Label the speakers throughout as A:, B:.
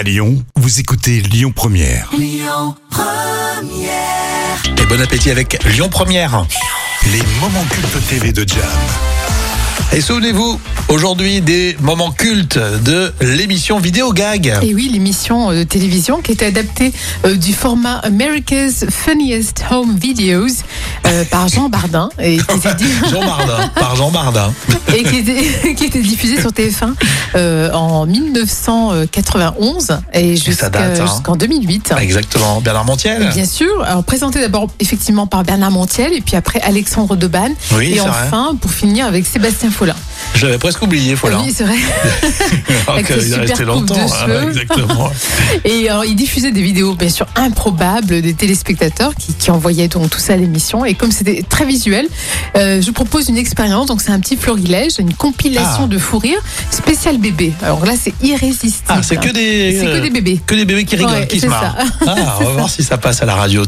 A: À Lyon, vous écoutez Lyon Première.
B: Et bon appétit avec Lyon Première.
A: Les moments cultes TV de Jam.
B: Et souvenez-vous, aujourd'hui, des moments cultes de l'émission Vidéo Gag.
C: Et oui, l'émission euh, de télévision qui était adaptée euh, du format America's Funniest Home Videos euh, par Jean Bardin et qui était,
B: Jean Bardin, par Jean Bardin.
C: et qui était, qui était diffusée sur TF1 euh, en 1991 et jusqu'à-
B: date, hein.
C: jusqu'en 2008.
B: Exactement, Bernard Montiel.
C: Bien sûr, alors présenté d'abord effectivement par Bernard Montiel et puis après Alexandre Debanne
B: Oui,
C: et
B: c'est vrai.
C: enfin pour finir avec Sébastien Follin.
B: Je l'avais presque oublié, voilà.
C: Oui, c'est vrai.
B: Alors qu'il est resté longtemps. hein, exactement.
C: Et alors, il diffusait des vidéos, bien sûr, improbables des téléspectateurs qui, qui envoyaient donc tout ça à l'émission. Et comme c'était très visuel, euh, je vous propose une expérience. Donc, c'est un petit florilège, une compilation
B: Ah.
C: de fou rire spécial bébé. Alors là, c'est irrésistible.
B: Ah, c'est que des.
C: C'est que
B: euh,
C: des bébés.
B: Que des bébés qui rigolent,
C: Ouais,
B: qui se marrent.
C: ça.
B: Ah, on va voir si ça passe à la radio.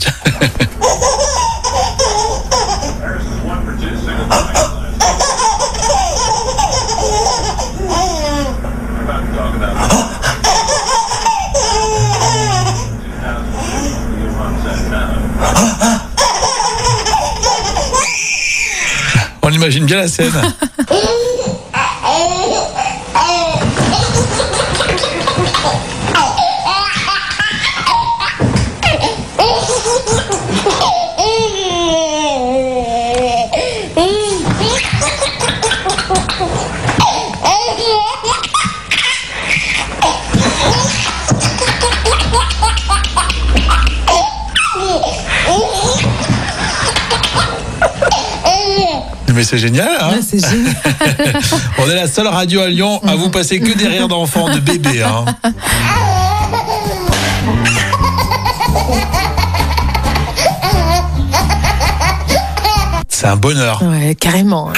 B: Tiens. On imagine bien la scène. Mais c'est génial, hein
C: Ah, c'est génial.
B: On est la seule radio à Lyon à vous passer que des rires d'enfants, de bébés. Hein. C'est un bonheur.
C: Ouais, carrément.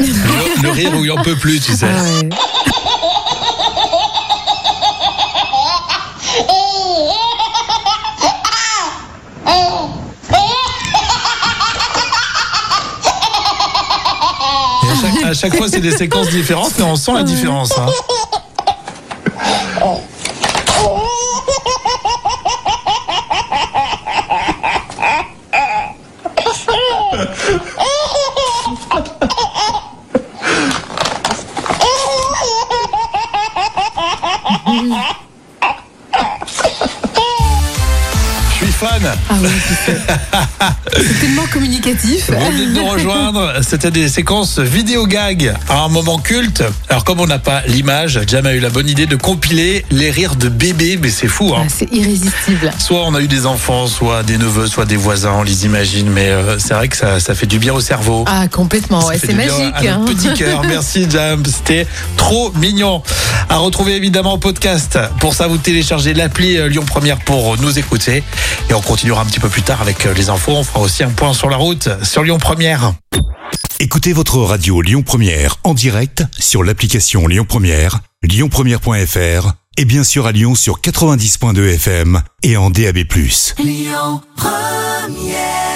B: Le, le rire où il en peut plus, tu sais.
C: Ah ouais.
B: À chaque fois, c'est des séquences différentes, mais on sent la différence. hein.
C: Ah oui, c'est tellement communicatif.
B: Vous venez de nous rejoindre. C'était des séquences vidéo gag à un moment culte. Alors, comme on n'a pas l'image, Jam a eu la bonne idée de compiler les rires de bébés, mais c'est fou, hein.
C: Ah, c'est irrésistible.
B: Soit on a eu des enfants, soit des neveux, soit des voisins, on les imagine, mais euh, c'est vrai que ça, ça fait du bien au cerveau.
C: Ah, complètement. Ouais, c'est magique.
B: à
C: hein.
B: petit cœur. Merci Jam, c'était trop mignon. À retrouver évidemment en podcast. Pour ça, vous téléchargez l'appli euh, Lyon Première pour nous écouter. Et on continuera un petit peu plus tard avec euh, les infos. On fera aussi un point sur la route sur Lyon Première.
A: Écoutez votre radio Lyon Première en direct sur l'application Lyon Première, lyonpremière.fr et bien sûr à Lyon sur 90.2 FM et en DAB+.
D: Lyon Première